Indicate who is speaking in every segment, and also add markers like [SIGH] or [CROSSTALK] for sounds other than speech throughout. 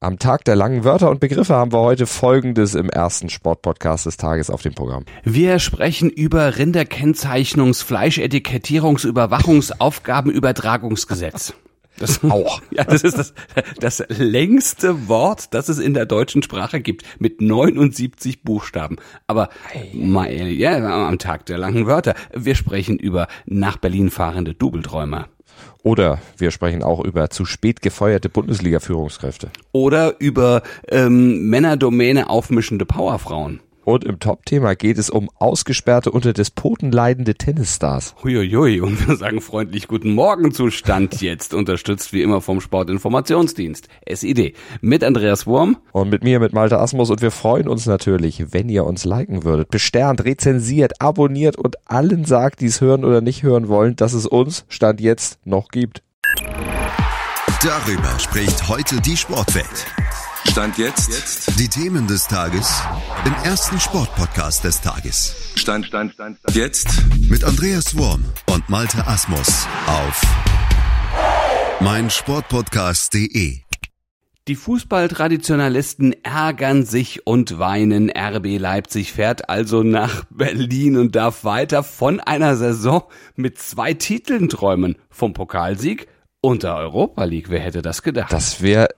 Speaker 1: Am Tag der langen Wörter und Begriffe haben wir heute Folgendes im ersten Sportpodcast des Tages auf dem Programm.
Speaker 2: Wir sprechen über Rinderkennzeichnungs-, Fleischetikettierungs-, Überwachungsaufgabenübertragungsgesetz. Das [LAUGHS] auch. [LAUGHS] Ja, das ist das, das längste Wort, das es in der deutschen Sprache gibt, mit 79 Buchstaben. Aber mal ja, am Tag der langen Wörter. Wir sprechen über nach Berlin fahrende Doubeldräumer.
Speaker 1: Oder wir sprechen auch über zu spät gefeuerte Bundesliga-Führungskräfte.
Speaker 2: Oder über ähm, Männerdomäne aufmischende Powerfrauen.
Speaker 1: Und im Top-Thema geht es um ausgesperrte, unter Despoten leidende Tennisstars.
Speaker 2: Huiuiui, und wir sagen freundlich Guten Morgen zu Stand [LAUGHS] jetzt, unterstützt wie immer vom Sportinformationsdienst, SID, mit Andreas Wurm.
Speaker 1: Und mit mir, mit Malte Asmus. Und wir freuen uns natürlich, wenn ihr uns liken würdet, besternt, rezensiert, abonniert und allen sagt, die es hören oder nicht hören wollen, dass es uns Stand jetzt noch gibt.
Speaker 3: Darüber spricht heute die Sportwelt.
Speaker 4: Stand jetzt.
Speaker 3: Die Themen des Tages im ersten Sportpodcast des Tages.
Speaker 4: Stand, Stand, Stand, Stand. Jetzt.
Speaker 3: Mit Andreas Worm und Malte Asmus auf meinsportpodcast.de.
Speaker 2: Die Fußballtraditionalisten ärgern sich und weinen. RB Leipzig fährt also nach Berlin und darf weiter von einer Saison mit zwei Titeln träumen. Vom Pokalsieg und der Europa League. Wer hätte das gedacht?
Speaker 1: Das wäre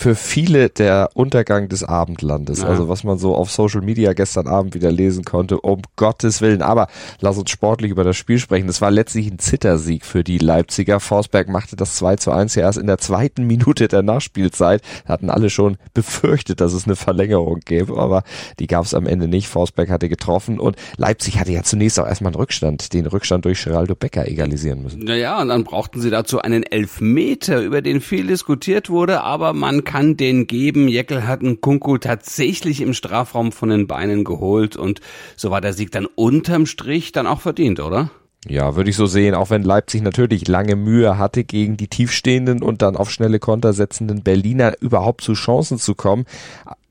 Speaker 1: für viele der Untergang des Abendlandes. Ja. Also was man so auf Social Media gestern Abend wieder lesen konnte, um Gottes Willen. Aber lass uns sportlich über das Spiel sprechen. Das war letztlich ein Zittersieg für die Leipziger. Forsberg machte das 2 zu 1 ja erst in der zweiten Minute der Nachspielzeit. Hatten alle schon befürchtet, dass es eine Verlängerung gäbe, aber die gab es am Ende nicht. Forsberg hatte getroffen und Leipzig hatte ja zunächst auch erstmal einen Rückstand, den Rückstand durch Geraldo Becker egalisieren müssen.
Speaker 2: Naja, und dann brauchten sie dazu einen Elfmeter, über den viel diskutiert wurde, aber man kann den geben. Jeckel hat einen Kunku tatsächlich im Strafraum von den Beinen geholt und so war der Sieg dann unterm Strich dann auch verdient, oder?
Speaker 1: Ja, würde ich so sehen, auch wenn Leipzig natürlich lange Mühe hatte, gegen die tiefstehenden und dann auf schnelle Konter setzenden Berliner überhaupt zu Chancen zu kommen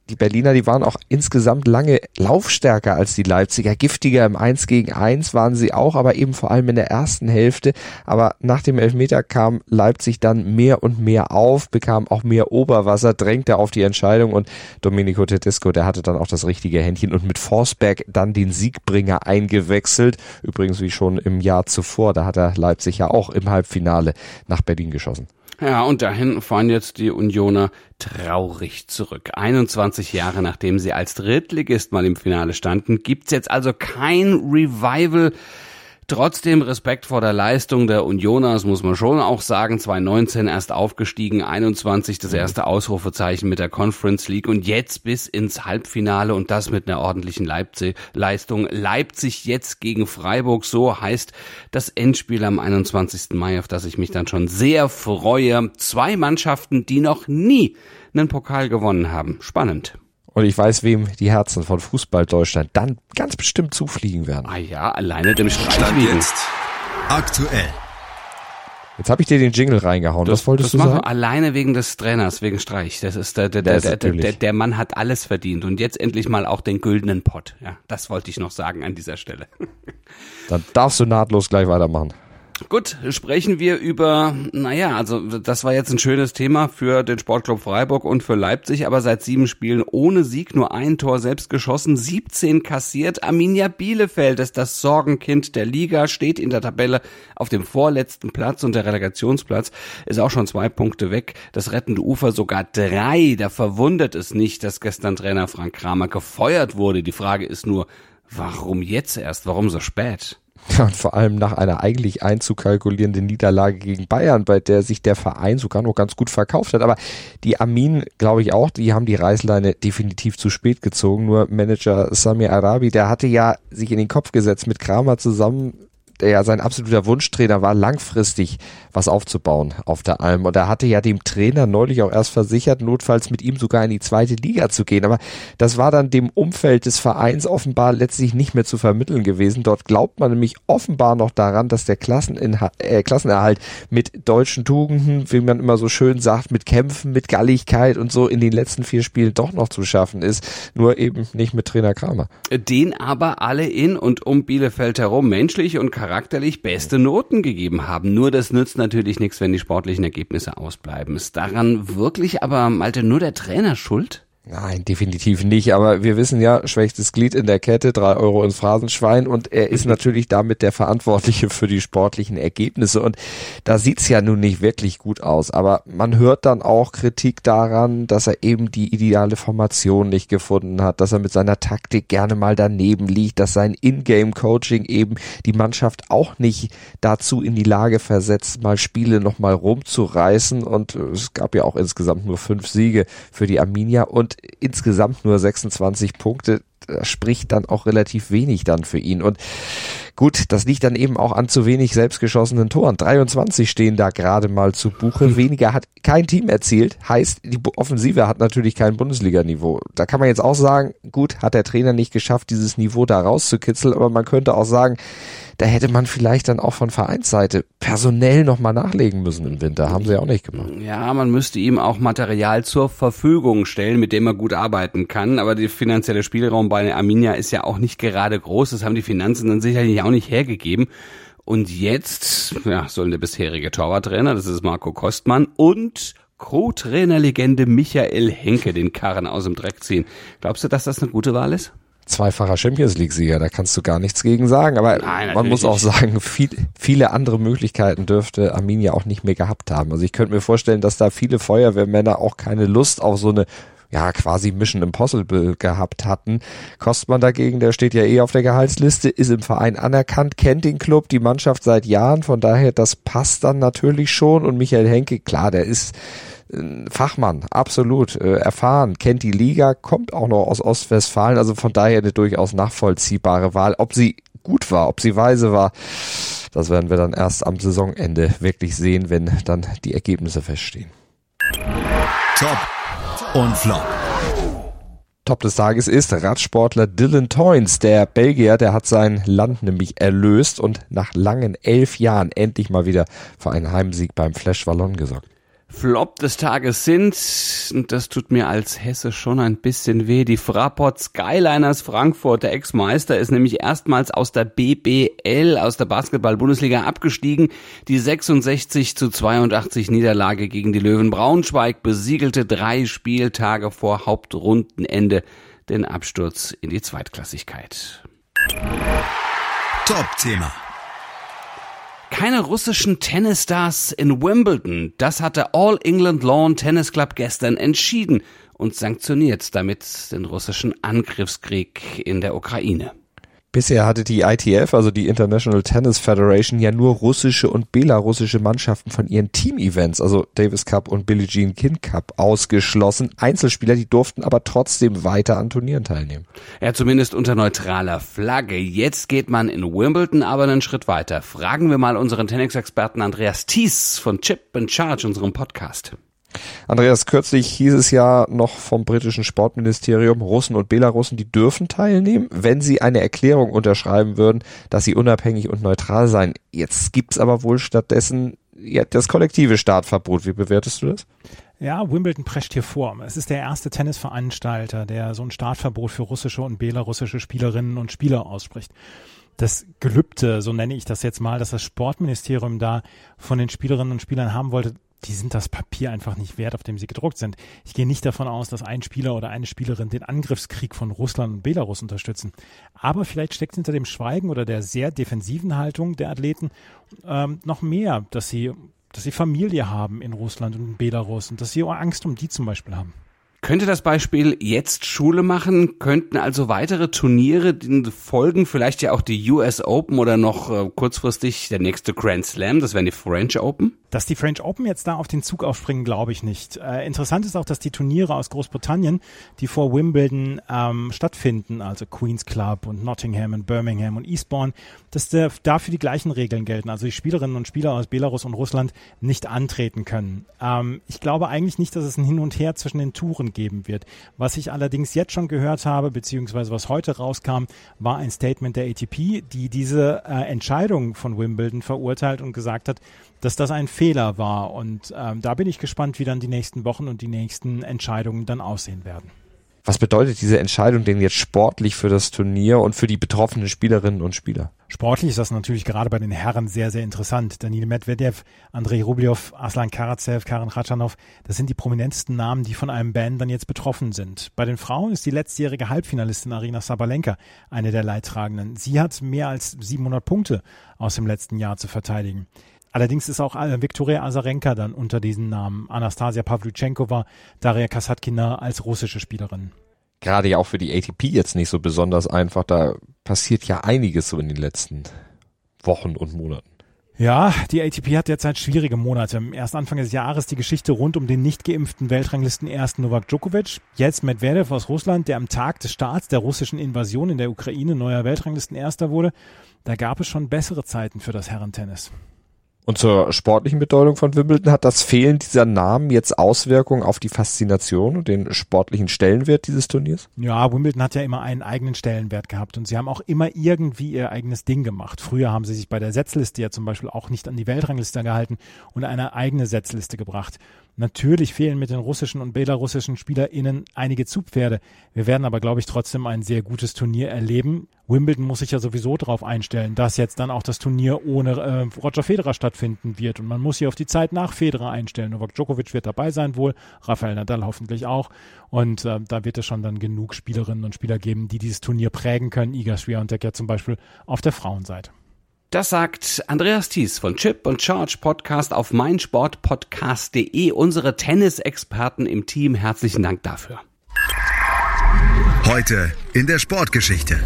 Speaker 1: die Berliner, die waren auch insgesamt lange laufstärker als die Leipziger. Giftiger im 1 gegen 1 waren sie auch, aber eben vor allem in der ersten Hälfte. Aber nach dem Elfmeter kam Leipzig dann mehr und mehr auf, bekam auch mehr Oberwasser, drängte auf die Entscheidung und Domenico Tedesco, der hatte dann auch das richtige Händchen und mit Forsberg dann den Siegbringer eingewechselt. Übrigens wie schon im Jahr zuvor, da hat er Leipzig ja auch im Halbfinale nach Berlin geschossen.
Speaker 2: Ja, und dahin fahren jetzt die Unioner traurig zurück. 21 Jahre nachdem sie als Drittligist mal im Finale standen, gibt's jetzt also kein Revival Trotzdem Respekt vor der Leistung der Unioners muss man schon auch sagen. 2019 erst aufgestiegen, 21 das erste Ausrufezeichen mit der Conference League und jetzt bis ins Halbfinale und das mit einer ordentlichen Leipzig Leistung. Leipzig jetzt gegen Freiburg, so heißt das Endspiel am 21. Mai, auf das ich mich dann schon sehr freue. Zwei Mannschaften, die noch nie einen Pokal gewonnen haben. Spannend.
Speaker 1: Und ich weiß, wem die Herzen von Fußball Deutschland dann ganz bestimmt zufliegen werden.
Speaker 2: Ah ja, alleine dem Streich jetzt.
Speaker 3: Aktuell.
Speaker 1: Jetzt habe ich dir den Jingle reingehauen. Das, Was wolltest
Speaker 2: das
Speaker 1: du
Speaker 2: machen
Speaker 1: sagen?
Speaker 2: Alleine wegen des Trainers, wegen Streich. Das ist der, der, der, der, der, der Mann hat alles verdient und jetzt endlich mal auch den güldenen Pott. Ja, das wollte ich noch sagen an dieser Stelle. [LAUGHS]
Speaker 1: Dann darfst du nahtlos gleich weitermachen.
Speaker 2: Gut, sprechen wir über, naja, also das war jetzt ein schönes Thema für den Sportclub Freiburg und für Leipzig, aber seit sieben Spielen ohne Sieg, nur ein Tor selbst geschossen, 17 kassiert. Arminia Bielefeld ist das Sorgenkind der Liga, steht in der Tabelle auf dem vorletzten Platz und der Relegationsplatz ist auch schon zwei Punkte weg. Das rettende Ufer sogar drei. Da verwundert es nicht, dass gestern Trainer Frank Kramer gefeuert wurde. Die Frage ist nur, warum jetzt erst? Warum so spät?
Speaker 1: Ja, und vor allem nach einer eigentlich einzukalkulierenden Niederlage gegen Bayern, bei der sich der Verein sogar noch ganz gut verkauft hat. Aber die Armin, glaube ich auch, die haben die Reißleine definitiv zu spät gezogen. Nur Manager Samir Arabi, der hatte ja sich in den Kopf gesetzt, mit Kramer zusammen der ja sein absoluter Wunschtrainer war, langfristig was aufzubauen auf der Alm. Und er hatte ja dem Trainer neulich auch erst versichert, notfalls mit ihm sogar in die zweite Liga zu gehen. Aber das war dann dem Umfeld des Vereins offenbar letztlich nicht mehr zu vermitteln gewesen. Dort glaubt man nämlich offenbar noch daran, dass der Klasseninhalt, äh, Klassenerhalt mit deutschen Tugenden, wie man immer so schön sagt, mit Kämpfen, mit Galligkeit und so in den letzten vier Spielen doch noch zu schaffen ist. Nur eben nicht mit Trainer Kramer.
Speaker 2: Den aber alle in und um Bielefeld herum menschlich und charakterlich beste Noten gegeben haben. Nur das nützt natürlich nichts, wenn die sportlichen Ergebnisse ausbleiben. Ist daran wirklich aber, Malte, nur der Trainer schuld?
Speaker 1: Nein, definitiv nicht. Aber wir wissen ja, schwächstes Glied in der Kette, drei Euro ins Phrasenschwein und er ist natürlich damit der Verantwortliche für die sportlichen Ergebnisse. Und da sieht's ja nun nicht wirklich gut aus. Aber man hört dann auch Kritik daran, dass er eben die ideale Formation nicht gefunden hat, dass er mit seiner Taktik gerne mal daneben liegt, dass sein Ingame-Coaching eben die Mannschaft auch nicht dazu in die Lage versetzt, mal Spiele nochmal rumzureißen. Und es gab ja auch insgesamt nur fünf Siege für die Arminia und insgesamt nur 26 Punkte. Das spricht dann auch relativ wenig dann für ihn. Und gut, das liegt dann eben auch an zu wenig selbstgeschossenen Toren. 23 stehen da gerade mal zu Buche. Weniger hat kein Team erzielt. Heißt, die Offensive hat natürlich kein Bundesliga-Niveau. Da kann man jetzt auch sagen, gut, hat der Trainer nicht geschafft, dieses Niveau da rauszukitzeln. Aber man könnte auch sagen, da hätte man vielleicht dann auch von Vereinsseite personell nochmal nachlegen müssen im Winter. Haben sie ja auch nicht gemacht.
Speaker 2: Ja, man müsste ihm auch Material zur Verfügung stellen, mit dem er gut arbeiten kann. Aber der finanzielle Spielraum bei Arminia ist ja auch nicht gerade groß. Das haben die Finanzen dann sicherlich auch nicht hergegeben. Und jetzt ja, soll der bisherige Torwarttrainer, das ist Marco Kostmann, und Co-Trainerlegende Michael Henke den Karren aus dem Dreck ziehen. Glaubst du, dass das eine gute Wahl ist?
Speaker 1: Zweifacher Champions League-Sieger, da kannst du gar nichts gegen sagen. Aber Nein, man muss auch sagen, viel, viele andere Möglichkeiten dürfte Arminia auch nicht mehr gehabt haben. Also ich könnte mir vorstellen, dass da viele Feuerwehrmänner auch keine Lust auf so eine ja, quasi Mission Impossible gehabt hatten. Kostmann dagegen, der steht ja eh auf der Gehaltsliste, ist im Verein anerkannt, kennt den Club, die Mannschaft seit Jahren, von daher, das passt dann natürlich schon. Und Michael Henke, klar, der ist Fachmann, absolut äh, erfahren, kennt die Liga, kommt auch noch aus Ostwestfalen, also von daher eine durchaus nachvollziehbare Wahl. Ob sie gut war, ob sie weise war, das werden wir dann erst am Saisonende wirklich sehen, wenn dann die Ergebnisse feststehen.
Speaker 3: Top und Flop.
Speaker 1: Top des Tages ist Radsportler Dylan Toynes. Der Belgier, der hat sein Land nämlich erlöst und nach langen elf Jahren endlich mal wieder für einen Heimsieg beim Flash Wallon gesorgt.
Speaker 2: Flop des Tages sind, und das tut mir als Hesse schon ein bisschen weh, die Fraport Skyliners Frankfurt. Der Ex-Meister ist nämlich erstmals aus der BBL, aus der Basketball-Bundesliga abgestiegen. Die 66 zu 82 Niederlage gegen die Löwen Braunschweig besiegelte drei Spieltage vor Hauptrundenende den Absturz in die Zweitklassigkeit.
Speaker 3: Top-Thema
Speaker 2: keine russischen Tennisstars in Wimbledon. Das hatte All England Lawn Tennis Club gestern entschieden und sanktioniert damit den russischen Angriffskrieg in der Ukraine.
Speaker 1: Bisher hatte die ITF, also die International Tennis Federation, ja nur russische und belarussische Mannschaften von ihren Team-Events, also Davis Cup und Billie Jean King Cup, ausgeschlossen. Einzelspieler, die durften aber trotzdem weiter an Turnieren teilnehmen.
Speaker 2: Ja, zumindest unter neutraler Flagge. Jetzt geht man in Wimbledon aber einen Schritt weiter. Fragen wir mal unseren Tennis-Experten Andreas Thies von Chip and Charge, unserem Podcast.
Speaker 1: Andreas, kürzlich hieß es ja noch vom britischen Sportministerium, Russen und Belarussen, die dürfen teilnehmen, wenn sie eine Erklärung unterschreiben würden, dass sie unabhängig und neutral seien. Jetzt gibt's aber wohl stattdessen ja, das kollektive Startverbot. Wie bewertest du das?
Speaker 5: Ja, Wimbledon prescht hier vor. Es ist der erste Tennisveranstalter, der so ein Startverbot für russische und belarussische Spielerinnen und Spieler ausspricht das Gelübde, so nenne ich das jetzt mal, dass das Sportministerium da von den Spielerinnen und Spielern haben wollte, die sind das Papier einfach nicht wert, auf dem sie gedruckt sind. Ich gehe nicht davon aus, dass ein Spieler oder eine Spielerin den Angriffskrieg von Russland und Belarus unterstützen. Aber vielleicht steckt hinter dem Schweigen oder der sehr defensiven Haltung der Athleten ähm, noch mehr, dass sie, dass sie Familie haben in Russland und in Belarus und dass sie Angst um die zum Beispiel haben.
Speaker 2: Könnte das Beispiel jetzt Schule machen? Könnten also weitere Turniere folgen? Vielleicht ja auch die US Open oder noch äh, kurzfristig der nächste Grand Slam, das wären die French Open?
Speaker 5: Dass die French Open jetzt da auf den Zug aufspringen, glaube ich nicht. Äh, interessant ist auch, dass die Turniere aus Großbritannien, die vor Wimbledon ähm, stattfinden, also Queen's Club und Nottingham und Birmingham und Eastbourne, dass der, dafür die gleichen Regeln gelten. Also die Spielerinnen und Spieler aus Belarus und Russland nicht antreten können. Ähm, ich glaube eigentlich nicht, dass es ein Hin und Her zwischen den Touren geben wird. Was ich allerdings jetzt schon gehört habe, beziehungsweise was heute rauskam, war ein Statement der ATP, die diese äh, Entscheidung von Wimbledon verurteilt und gesagt hat, dass das ein Fehler war. Und ähm, da bin ich gespannt, wie dann die nächsten Wochen und die nächsten Entscheidungen dann aussehen werden.
Speaker 1: Was bedeutet diese Entscheidung denn jetzt sportlich für das Turnier und für die betroffenen Spielerinnen und Spieler?
Speaker 5: Sportlich ist das natürlich gerade bei den Herren sehr, sehr interessant. Daniil Medvedev, Andrei Rublev, Aslan Karatsev, Karen Khachanov, das sind die prominentesten Namen, die von einem Band dann jetzt betroffen sind. Bei den Frauen ist die letztjährige Halbfinalistin Arina Sabalenka eine der Leidtragenden. Sie hat mehr als 700 Punkte aus dem letzten Jahr zu verteidigen. Allerdings ist auch äh, Viktoria Azarenka dann unter diesen Namen. Anastasia Pavlyuchenkova, Daria Kasatkina als russische Spielerin.
Speaker 1: Gerade ja auch für die ATP jetzt nicht so besonders einfach. Da passiert ja einiges so in den letzten Wochen und Monaten.
Speaker 5: Ja, die ATP hat derzeit schwierige Monate. Erst Anfang des Jahres die Geschichte rund um den nicht geimpften Weltranglisten ersten Novak Djokovic. Jetzt Medvedev aus Russland, der am Tag des Starts der russischen Invasion in der Ukraine neuer Weltranglisten erster wurde. Da gab es schon bessere Zeiten für das Herrentennis.
Speaker 1: Und zur sportlichen Bedeutung von Wimbledon hat das Fehlen dieser Namen jetzt Auswirkungen auf die Faszination und den sportlichen Stellenwert dieses Turniers?
Speaker 5: Ja, Wimbledon hat ja immer einen eigenen Stellenwert gehabt und sie haben auch immer irgendwie ihr eigenes Ding gemacht. Früher haben sie sich bei der Setzliste ja zum Beispiel auch nicht an die Weltrangliste gehalten und eine eigene Setzliste gebracht. Natürlich fehlen mit den russischen und belarussischen SpielerInnen einige Zugpferde. Wir werden aber, glaube ich, trotzdem ein sehr gutes Turnier erleben. Wimbledon muss sich ja sowieso darauf einstellen, dass jetzt dann auch das Turnier ohne äh, Roger Federer stattfinden wird. Und man muss sich auf die Zeit nach Federer einstellen. Novak Djokovic wird dabei sein wohl, Rafael Nadal hoffentlich auch. Und äh, da wird es schon dann genug Spielerinnen und Spieler geben, die dieses Turnier prägen können. Iga Swiatek ja zum Beispiel auf der Frauenseite.
Speaker 2: Das sagt Andreas Thies von Chip und Charge Podcast auf meinsportpodcast.de, unsere Tennisexperten im Team. Herzlichen Dank dafür.
Speaker 3: Heute in der Sportgeschichte.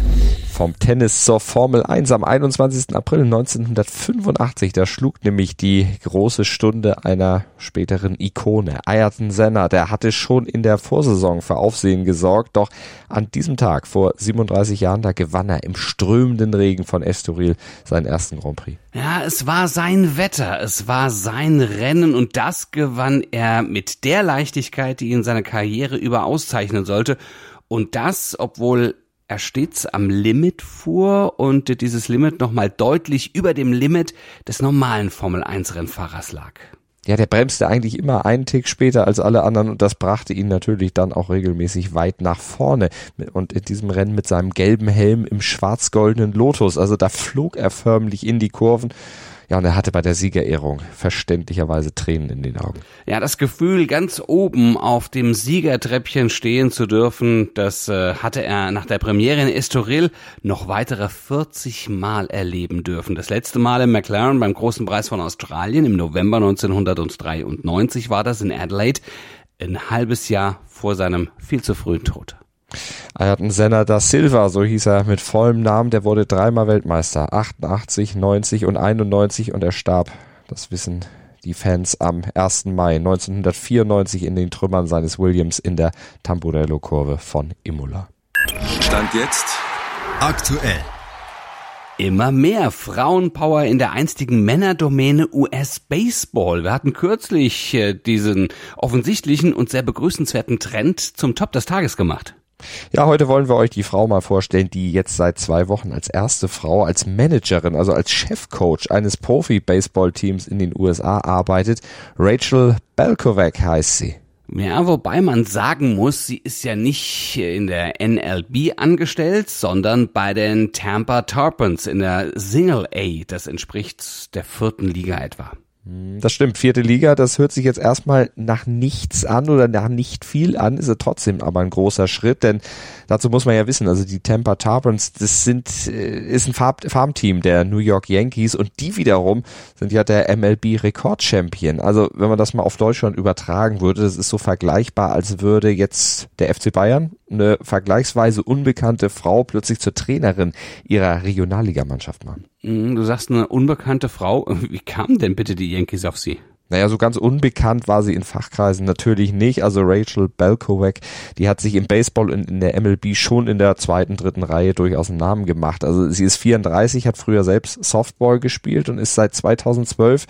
Speaker 1: Vom Tennis zur Formel 1 am 21. April 1985. Da schlug nämlich die große Stunde einer späteren Ikone. Ayrton Senna, der hatte schon in der Vorsaison für Aufsehen gesorgt. Doch an diesem Tag vor 37 Jahren, da gewann er im strömenden Regen von Estoril seinen ersten Grand Prix.
Speaker 2: Ja, es war sein Wetter, es war sein Rennen und das gewann er mit der Leichtigkeit, die ihn seine Karriere über auszeichnen sollte. Und das, obwohl er stets am Limit fuhr und dieses Limit nochmal deutlich über dem Limit des normalen Formel 1 Rennfahrers lag.
Speaker 1: Ja, der bremste eigentlich immer einen Tick später als alle anderen und das brachte ihn natürlich dann auch regelmäßig weit nach vorne. Und in diesem Rennen mit seinem gelben Helm im schwarz-goldenen Lotus, also da flog er förmlich in die Kurven ja, und er hatte bei der Siegerehrung verständlicherweise Tränen in den Augen.
Speaker 2: Ja, das Gefühl, ganz oben auf dem Siegertreppchen stehen zu dürfen, das äh, hatte er nach der Premiere in Estoril noch weitere 40 Mal erleben dürfen. Das letzte Mal in McLaren beim Großen Preis von Australien im November 1993 war das in Adelaide, ein halbes Jahr vor seinem viel zu frühen Tod.
Speaker 1: Ayrton Senna da Silva, so hieß er mit vollem Namen, der wurde dreimal Weltmeister, 88, 90 und 91 und er starb, das wissen die Fans am 1. Mai 1994 in den Trümmern seines Williams in der Tamburello-Kurve von Imola.
Speaker 4: Stand jetzt aktuell.
Speaker 2: Immer mehr Frauenpower in der einstigen Männerdomäne US-Baseball. Wir hatten kürzlich äh, diesen offensichtlichen und sehr begrüßenswerten Trend zum Top des Tages gemacht.
Speaker 1: Ja, heute wollen wir euch die Frau mal vorstellen, die jetzt seit zwei Wochen als erste Frau, als Managerin, also als Chefcoach eines Profi-Baseball-Teams in den USA arbeitet. Rachel Belkovac heißt sie.
Speaker 2: Ja, wobei man sagen muss, sie ist ja nicht in der NLB angestellt, sondern bei den Tampa Tarpons in der Single A. Das entspricht der vierten Liga etwa.
Speaker 1: Hm, das stimmt, vierte Liga, das hört sich jetzt erstmal nach nichts an oder nach nicht viel an, ist es trotzdem aber ein großer Schritt, denn dazu muss man ja wissen, also die Tampa Tarpons, das sind, äh, ist ein Farmteam der New York Yankees und die wiederum sind ja der MLB Rekordchampion. Also wenn man das mal auf Deutschland übertragen würde, das ist so vergleichbar, als würde jetzt der FC Bayern eine vergleichsweise unbekannte Frau plötzlich zur Trainerin ihrer Regionalligamannschaft machen.
Speaker 2: Du sagst eine unbekannte Frau. [LAUGHS] Wie kamen denn bitte die Yankees auf sie?
Speaker 1: Naja, so ganz unbekannt war sie in Fachkreisen natürlich nicht. Also Rachel Belkowek, die hat sich im Baseball in, in, der MLB schon in der zweiten, dritten Reihe durchaus einen Namen gemacht. Also sie ist 34, hat früher selbst Softball gespielt und ist seit 2012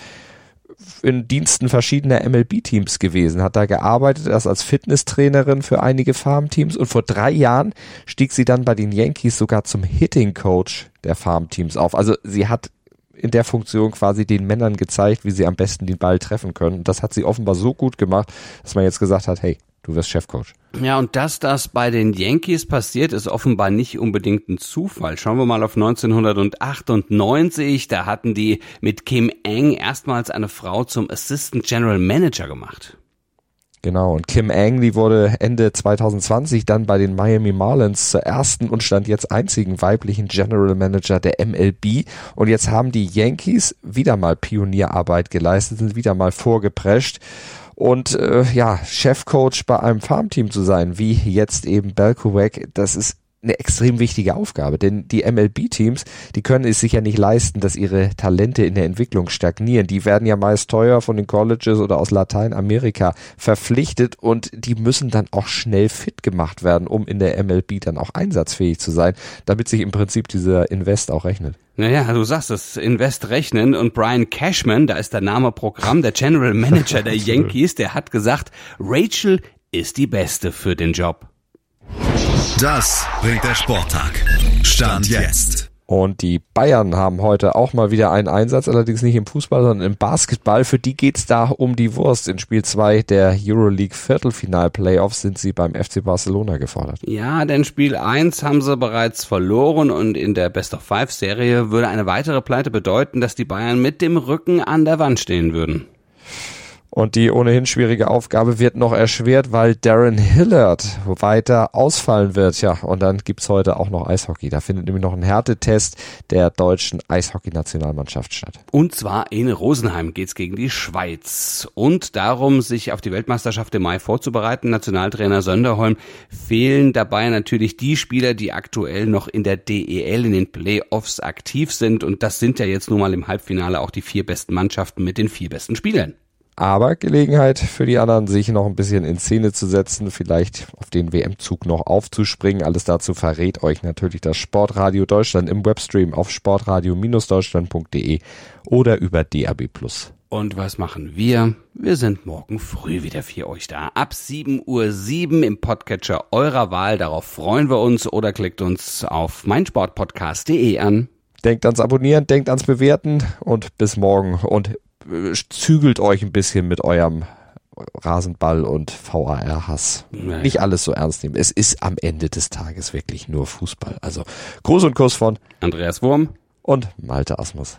Speaker 1: in Diensten verschiedener MLB-Teams gewesen, hat da gearbeitet, erst als Fitnesstrainerin für einige Farmteams und vor drei Jahren stieg sie dann bei den Yankees sogar zum Hitting Coach der Farmteams auf. Also sie hat in der Funktion quasi den Männern gezeigt, wie sie am besten den Ball treffen können. Und das hat sie offenbar so gut gemacht, dass man jetzt gesagt hat, hey, du wirst Chefcoach.
Speaker 2: Ja, und dass das bei den Yankees passiert, ist offenbar nicht unbedingt ein Zufall. Schauen wir mal auf 1998. Da hatten die mit Kim Eng erstmals eine Frau zum Assistant General Manager gemacht.
Speaker 1: Genau, und Kim Eng, die wurde Ende 2020 dann bei den Miami Marlins zur ersten und stand jetzt einzigen weiblichen General Manager der MLB. Und jetzt haben die Yankees wieder mal Pionierarbeit geleistet, sind wieder mal vorgeprescht. Und äh, ja, Chefcoach bei einem Farmteam zu sein, wie jetzt eben Belkowek, das ist eine extrem wichtige Aufgabe, denn die MLB-Teams, die können es sich ja nicht leisten, dass ihre Talente in der Entwicklung stagnieren. Die werden ja meist teuer von den Colleges oder aus Lateinamerika verpflichtet und die müssen dann auch schnell fit gemacht werden, um in der MLB dann auch einsatzfähig zu sein, damit sich im Prinzip dieser Invest auch rechnet.
Speaker 2: Naja, du sagst es, Invest rechnen und Brian Cashman, da ist der Name Programm, der General [LAUGHS] Manager der Yankees, der hat gesagt, Rachel ist die Beste für den Job.
Speaker 4: Das bringt der Sporttag. Stand jetzt.
Speaker 1: Und die Bayern haben heute auch mal wieder einen Einsatz, allerdings nicht im Fußball, sondern im Basketball. Für die geht's da um die Wurst. In Spiel 2 der Euroleague Viertelfinal-Playoffs sind sie beim FC Barcelona gefordert.
Speaker 2: Ja, denn Spiel 1 haben sie bereits verloren und in der Best-of-Five-Serie würde eine weitere Pleite bedeuten, dass die Bayern mit dem Rücken an der Wand stehen würden.
Speaker 1: Und die ohnehin schwierige Aufgabe wird noch erschwert, weil Darren Hillard weiter ausfallen wird. Ja, und dann gibt's heute auch noch Eishockey. Da findet nämlich noch ein Härtetest der deutschen Eishockey-Nationalmannschaft statt.
Speaker 2: Und zwar in Rosenheim geht's gegen die Schweiz. Und darum, sich auf die Weltmeisterschaft im Mai vorzubereiten, Nationaltrainer Sönderholm, fehlen dabei natürlich die Spieler, die aktuell noch in der DEL in den Playoffs aktiv sind. Und das sind ja jetzt nun mal im Halbfinale auch die vier besten Mannschaften mit den vier besten Spielern
Speaker 1: aber Gelegenheit für die anderen, sich noch ein bisschen in Szene zu setzen, vielleicht auf den WM-Zug noch aufzuspringen. Alles dazu verrät euch natürlich das Sportradio Deutschland im Webstream auf sportradio-deutschland.de oder über DAB+.
Speaker 2: Und was machen wir? Wir sind morgen früh wieder für euch da. Ab 7.07 Uhr im Podcatcher eurer Wahl. Darauf freuen wir uns oder klickt uns auf meinsportpodcast.de an.
Speaker 1: Denkt ans Abonnieren, denkt ans Bewerten und bis morgen. Und zügelt euch ein bisschen mit eurem Rasenball und VAR-Hass. Naja. Nicht alles so ernst nehmen. Es ist am Ende des Tages wirklich nur Fußball. Also Gruß und Kuss von
Speaker 2: Andreas Wurm
Speaker 1: und Malte Asmus.